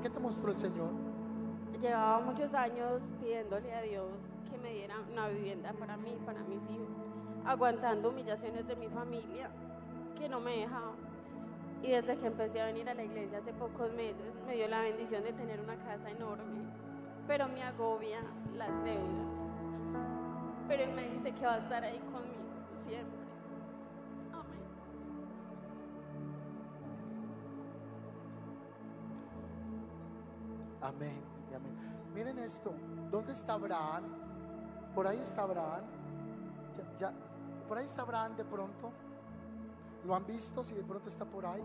¿Qué te mostró el Señor? Llevaba muchos años pidiéndole a Dios que me diera una vivienda para mí, para mis hijos, aguantando humillaciones de mi familia que no me dejaban. Y desde que empecé a venir a la iglesia hace pocos meses, me dio la bendición de tener una casa enorme, pero me agobia las deudas. Pero Él me dice que va a estar ahí conmigo siempre. Amén y amén. Miren esto. ¿Dónde está Abraham? Por ahí está Abraham. Ya, por ahí está Abraham de pronto. ¿Lo han visto? Si de pronto está por ahí.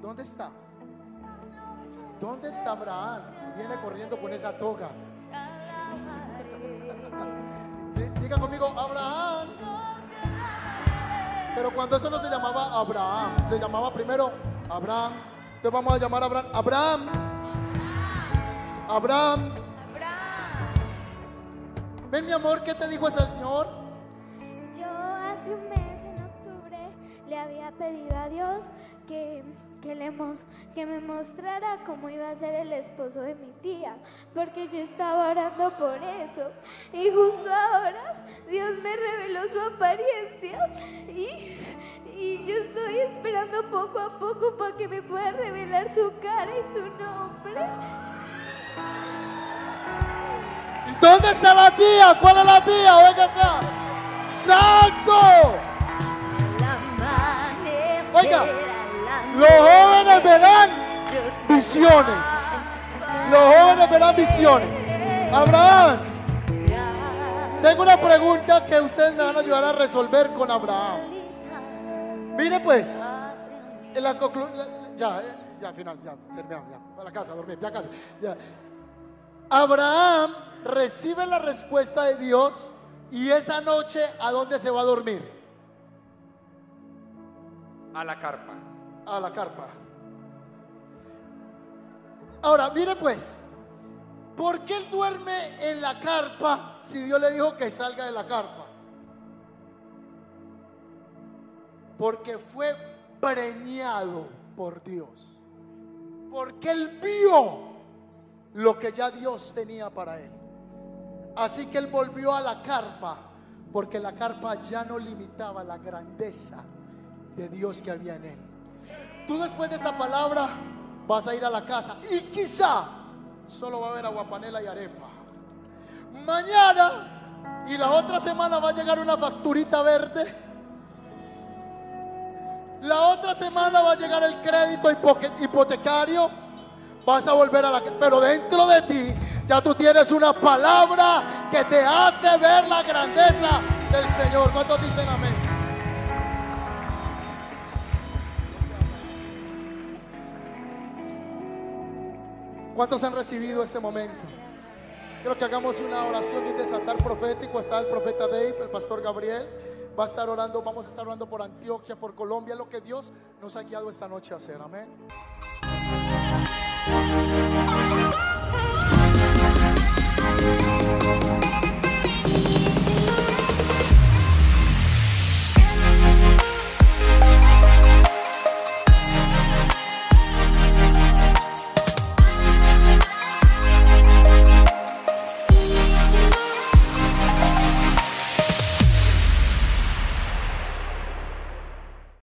¿Dónde está? ¿Dónde está Abraham? Viene corriendo con esa toga. [laughs] Di- Diga conmigo, Abraham. Pero cuando eso no se llamaba Abraham, se llamaba primero Abraham. Entonces vamos a llamar Abraham. Abraham. Abraham. Ven mi amor, ¿qué te dijo ese señor? Yo hace un mes, en octubre, le había pedido a Dios que, que, le mos- que me mostrara cómo iba a ser el esposo de mi tía, porque yo estaba orando por eso. Y justo ahora Dios me reveló su apariencia y, y yo estoy esperando poco a poco para que me pueda revelar su cara y su nombre. ¿Y dónde está la tía? ¿Cuál es la tía? Venga acá. ¡Santo! Oiga, los jóvenes verán visiones. Los jóvenes verán visiones. Abraham, tengo una pregunta que ustedes me van a ayudar a resolver con Abraham. Mire pues, en la conclu- la- ya, ya, al final, ya, terminamos, ya, a la casa, a dormir, ya. Abraham recibe la respuesta de Dios y esa noche, ¿a dónde se va a dormir? A la carpa. A la carpa. Ahora, mire pues, ¿por qué él duerme en la carpa si Dios le dijo que salga de la carpa? Porque fue preñado por Dios. Porque él vio lo que ya Dios tenía para él. Así que él volvió a la carpa, porque la carpa ya no limitaba la grandeza de Dios que había en él. Tú después de esta palabra vas a ir a la casa y quizá solo va a haber aguapanela y arepa. Mañana y la otra semana va a llegar una facturita verde. La otra semana va a llegar el crédito hipotecario. Vas a volver a la pero dentro de ti ya tú tienes una palabra que te hace ver la grandeza del Señor. ¿Cuántos dicen amén? ¿Cuántos han recibido este momento? Quiero que hagamos una oración de desatar profético. Está el profeta Dave, el pastor Gabriel va a estar orando, vamos a estar orando por Antioquia, por Colombia, lo que Dios nos ha guiado esta noche a hacer. Amén.